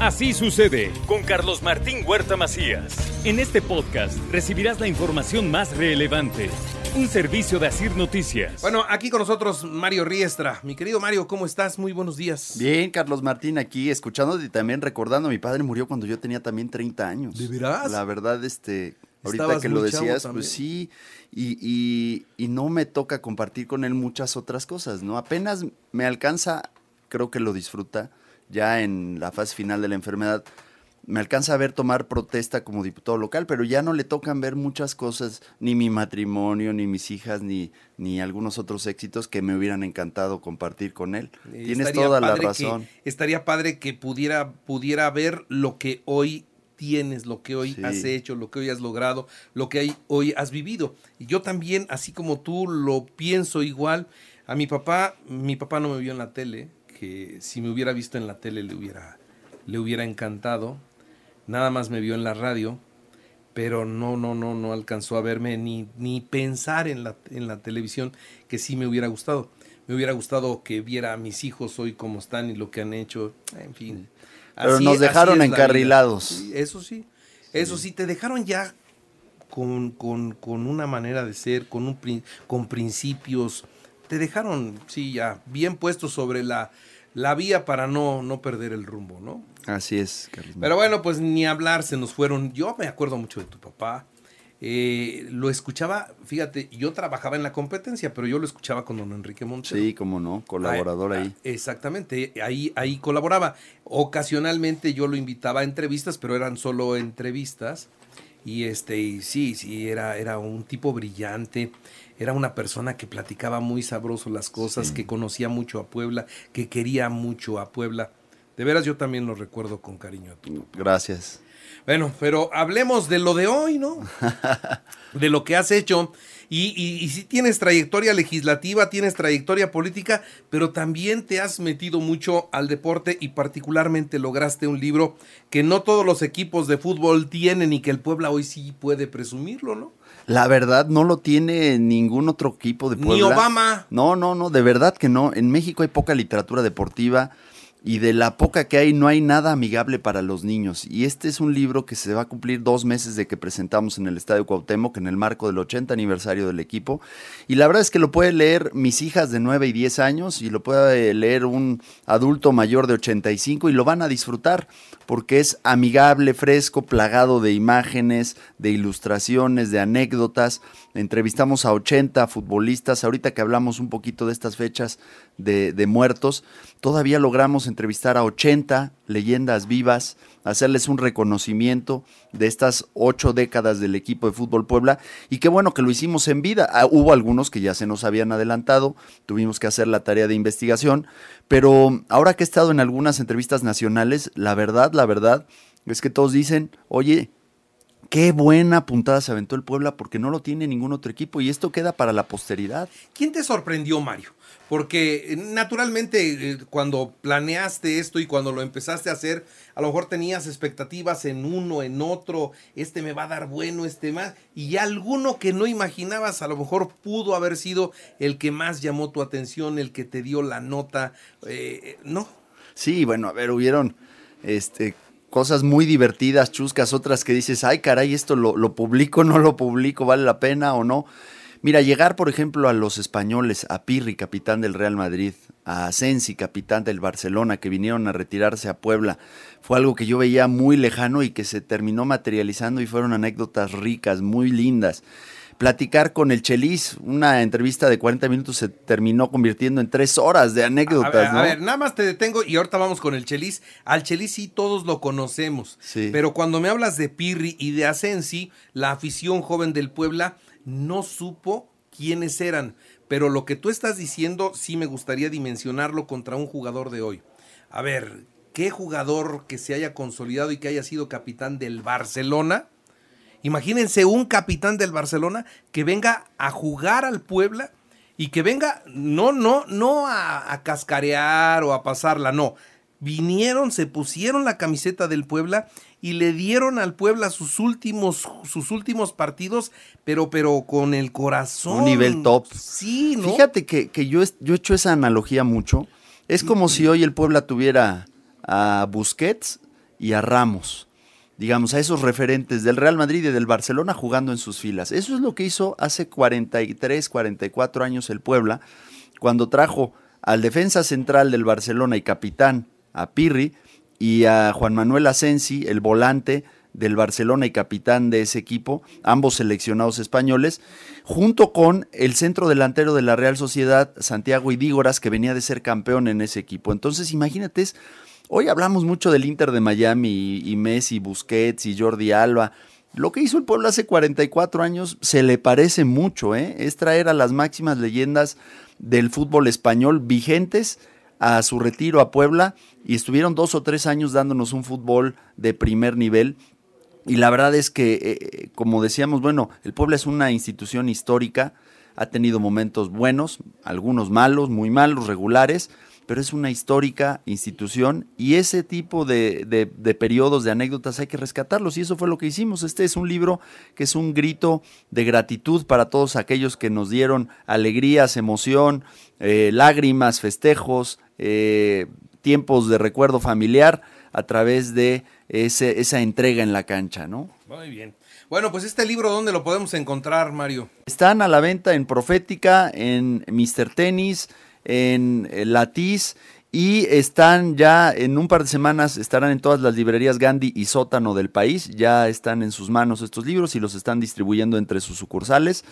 Así sucede con Carlos Martín Huerta Macías. En este podcast recibirás la información más relevante. Un servicio de Asir Noticias. Bueno, aquí con nosotros Mario Riestra. Mi querido Mario, ¿cómo estás? Muy buenos días. Bien, Carlos Martín, aquí escuchándote y también recordando, mi padre murió cuando yo tenía también 30 años. ¿De veras? La verdad, este, ahorita Estabas que lo decías, pues sí, y, y- y no me toca compartir con él muchas otras cosas, ¿no? Apenas me alcanza, creo que lo disfruta, ya en la fase final de la enfermedad, me alcanza a ver tomar protesta como diputado local, pero ya no le tocan ver muchas cosas, ni mi matrimonio, ni mis hijas, ni, ni algunos otros éxitos que me hubieran encantado compartir con él. Eh, Tienes toda la que- razón. estaría padre que pudiera, pudiera ver lo que hoy tienes, lo que hoy Sí. has hecho, lo que hoy has logrado, lo que hoy has vivido. Y yo también, así como tú, lo pienso igual. A mi papá, mi papá no me vio en la tele, que si me hubiera visto en la tele le hubiera, le hubiera encantado. Nada más me vio en la radio, pero no, no, no, no alcanzó a verme ni, ni pensar en la, en la televisión, que sí me hubiera gustado. Me hubiera gustado que viera a mis hijos hoy cómo están y lo que han hecho, en fin. Pero Así- nos dejaron encarrilados. Eso sí, eso sí, te dejaron ya con, con- con una manera de ser, con, un, con principios, te dejaron, sí, ya bien puestos sobre la, la vía para no, no perder el rumbo, ¿no? Así es, Carlos. Pero bueno, pues ni hablar, se nos fueron. Yo me acuerdo mucho de tu papá. Eh, lo escuchaba, fíjate, yo trabajaba en la competencia, pero yo lo escuchaba con don Enrique Montero. Sí, cómo no, colaborador Ah, ahí. Exactamente, ahí, ahí colaboraba. Ocasionalmente yo lo invitaba a entrevistas, pero eran solo entrevistas. Y este, y sí, sí, era, era un tipo brillante, era una persona que platicaba muy sabroso las cosas, que conocía mucho a Puebla, que quería mucho a Puebla. De veras yo también lo recuerdo con cariño a tu papá. Gracias. Bueno, pero hablemos de lo de hoy, ¿no? De lo que has hecho. Y, y, y sí tienes trayectoria legislativa, tienes trayectoria política, pero también te has metido mucho al deporte y particularmente lograste un libro que no todos los equipos de fútbol tienen y que el Puebla hoy sí puede presumirlo, ¿no? La verdad no lo tiene ningún otro equipo de Ni Puebla. Obama. No, no, no, de verdad que no. En México hay poca literatura deportiva y de la poca que hay no hay nada amigable para los niños. Y este es un libro que se va a cumplir dos meses de que presentamos en el Estadio Cuauhtémoc en el marco del 80 aniversario del equipo. Y la verdad es que lo puede leer mis hijas de 9 y 10 años y lo puede leer un adulto mayor de 85 y lo van a disfrutar porque es amigable, fresco, plagado de imágenes, de ilustraciones, de anécdotas. Entrevistamos a 80 futbolistas. Ahorita que hablamos un poquito de estas fechas de, de muertos, todavía logramos entrevistar a 80 leyendas vivas, hacerles un reconocimiento de estas ocho décadas del equipo de fútbol Puebla. Y qué bueno que lo hicimos en vida. Ah, hubo algunos que ya se nos habían adelantado, tuvimos que hacer la tarea de investigación, pero ahora que he estado en algunas entrevistas nacionales, la verdad, la verdad, es que todos dicen, oye, qué buena puntada se aventó el Puebla porque no lo tiene ningún otro equipo y esto queda para la posteridad. ¿Quién te sorprendió, Mario? Porque eh, naturalmente eh, cuando planeaste esto y cuando lo empezaste a hacer, a lo mejor tenías expectativas en uno, en otro, este me va a dar bueno, este más, y alguno que no imaginabas a lo mejor pudo haber sido el que más llamó tu atención, el que te dio la nota, eh, ¿no? Sí, bueno, a ver, hubieron este, cosas muy divertidas, chuscas, otras que dices, ay caray, esto lo, lo publico, no lo publico, vale la pena o no. Mira, llegar, por ejemplo, a los españoles, a Pirri, capitán del Real Madrid, a Asensi, capitán del Barcelona, que vinieron a retirarse a Puebla, fue algo que yo veía muy lejano y que se terminó materializando y fueron anécdotas ricas, muy lindas. Platicar con el Chelis, una entrevista de 40 minutos se terminó convirtiendo en tres horas de A anécdotas, ver, ¿no? a ver, nada más te detengo y ahorita vamos con el Chelis. Al Chelis sí todos lo conocemos. Sí. Pero cuando me hablas de Pirri y de Asensi, la afición joven del Puebla no supo quiénes eran. Pero lo que tú estás diciendo sí me gustaría dimensionarlo contra un jugador de hoy. A ver, ¿qué jugador que se haya consolidado y que haya sido capitán del Barcelona? Imagínense un capitán del Barcelona que venga a jugar al Puebla y que venga, no, no, no a, a cascarear o a pasarla, no. Vinieron, se pusieron la camiseta del Puebla y le dieron al Puebla sus últimos, sus últimos partidos, pero, pero con el corazón. Un nivel top. Sí, ¿no? Fíjate que, que yo, yo he hecho esa analogía mucho. Es como si hoy el Puebla tuviera a Busquets y a Ramos, digamos, a esos referentes del Real Madrid y del Barcelona jugando en sus filas. Eso es lo que hizo hace 43, 44 años el Puebla, cuando trajo al defensa central del Barcelona y capitán, a Pirri, y a Juan Manuel Asensi, el volante del Barcelona y capitán de ese equipo, ambos seleccionados españoles, junto con el centro delantero de la Real Sociedad, Santiago Idígoras, que venía de ser campeón en ese equipo. Entonces, imagínate, hoy hablamos mucho del Inter de Miami y, Messi, Busquets y Jordi Alba. Lo que hizo el pueblo hace 44 años se le parece mucho, ¿eh? es traer a las máximas leyendas del fútbol español vigentes a su retiro a Puebla y estuvieron dos o tres años dándonos un fútbol de primer nivel y la verdad es que, eh, como decíamos, bueno, el Puebla es una institución histórica, ha tenido momentos buenos, algunos malos, muy malos, regulares, pero es una histórica institución y ese tipo de, de, periodos, de anécdotas hay que rescatarlos y eso fue lo que hicimos. Este es un libro que es un grito de gratitud para todos aquellos que nos dieron alegrías, emoción, eh, lágrimas, festejos, eh, tiempos de recuerdo familiar a través de ese, esa entrega en la cancha, ¿no? Muy bien. Bueno, pues este libro, ¿dónde lo podemos encontrar, Mario? Están a la venta en Profética, en Mr. Tennis, en eh, Latiz y están ya en un par de semanas, estarán en todas las librerías Gandhi y Sótano del país. Ya están en sus manos estos libros y los están distribuyendo entre sus sucursales.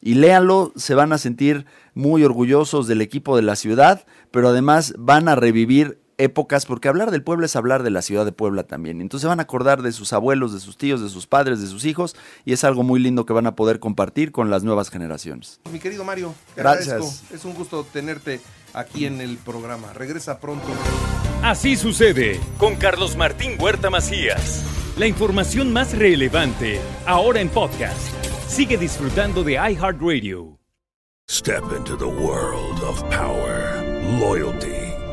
Y léanlo, se van a sentir muy orgullosos del equipo de la ciudad, pero además van a revivir épocas, porque hablar del pueblo es hablar de la ciudad de Puebla también. Entonces van a acordar de sus abuelos, de sus tíos, de sus padres, de sus hijos, y es algo muy lindo que van a poder compartir con las nuevas generaciones. Mi querido Mario, gracias. Es un gusto tenerte aquí en el programa. Regresa pronto. Así sucede con Carlos Martín Huerta Macías. La información más relevante, ahora en podcast. Sigue disfrutando de iHeartRadio. Step into the world of power, loyalty.